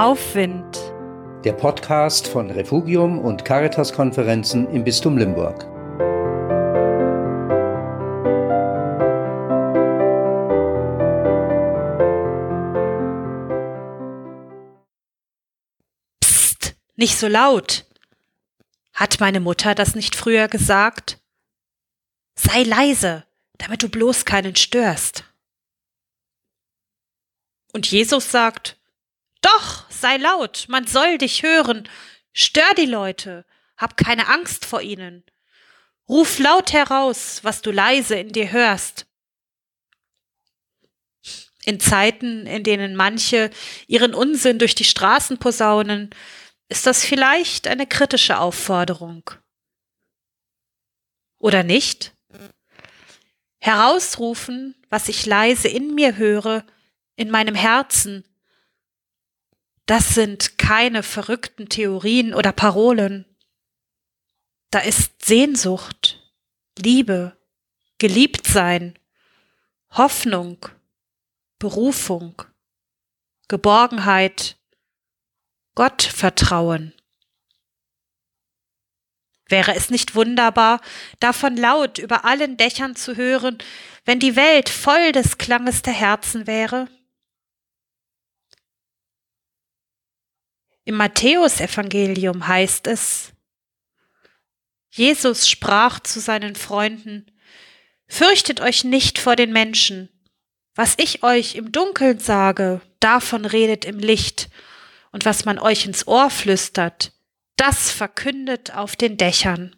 Aufwind. Der Podcast von Refugium und Caritas-Konferenzen im Bistum Limburg. Psst, nicht so laut. Hat meine Mutter das nicht früher gesagt? Sei leise, damit du bloß keinen störst. Und Jesus sagt, doch, sei laut, man soll dich hören, stör die Leute, hab keine Angst vor ihnen. Ruf laut heraus, was du leise in dir hörst. In Zeiten, in denen manche ihren Unsinn durch die Straßen posaunen, ist das vielleicht eine kritische Aufforderung. Oder nicht? Herausrufen, was ich leise in mir höre, in meinem Herzen. Das sind keine verrückten Theorien oder Parolen. Da ist Sehnsucht, Liebe, Geliebtsein, Hoffnung, Berufung, Geborgenheit, Gottvertrauen. Wäre es nicht wunderbar, davon laut über allen Dächern zu hören, wenn die Welt voll des Klanges der Herzen wäre? Im Matthäusevangelium heißt es, Jesus sprach zu seinen Freunden, Fürchtet euch nicht vor den Menschen. Was ich euch im Dunkeln sage, davon redet im Licht, und was man euch ins Ohr flüstert, das verkündet auf den Dächern.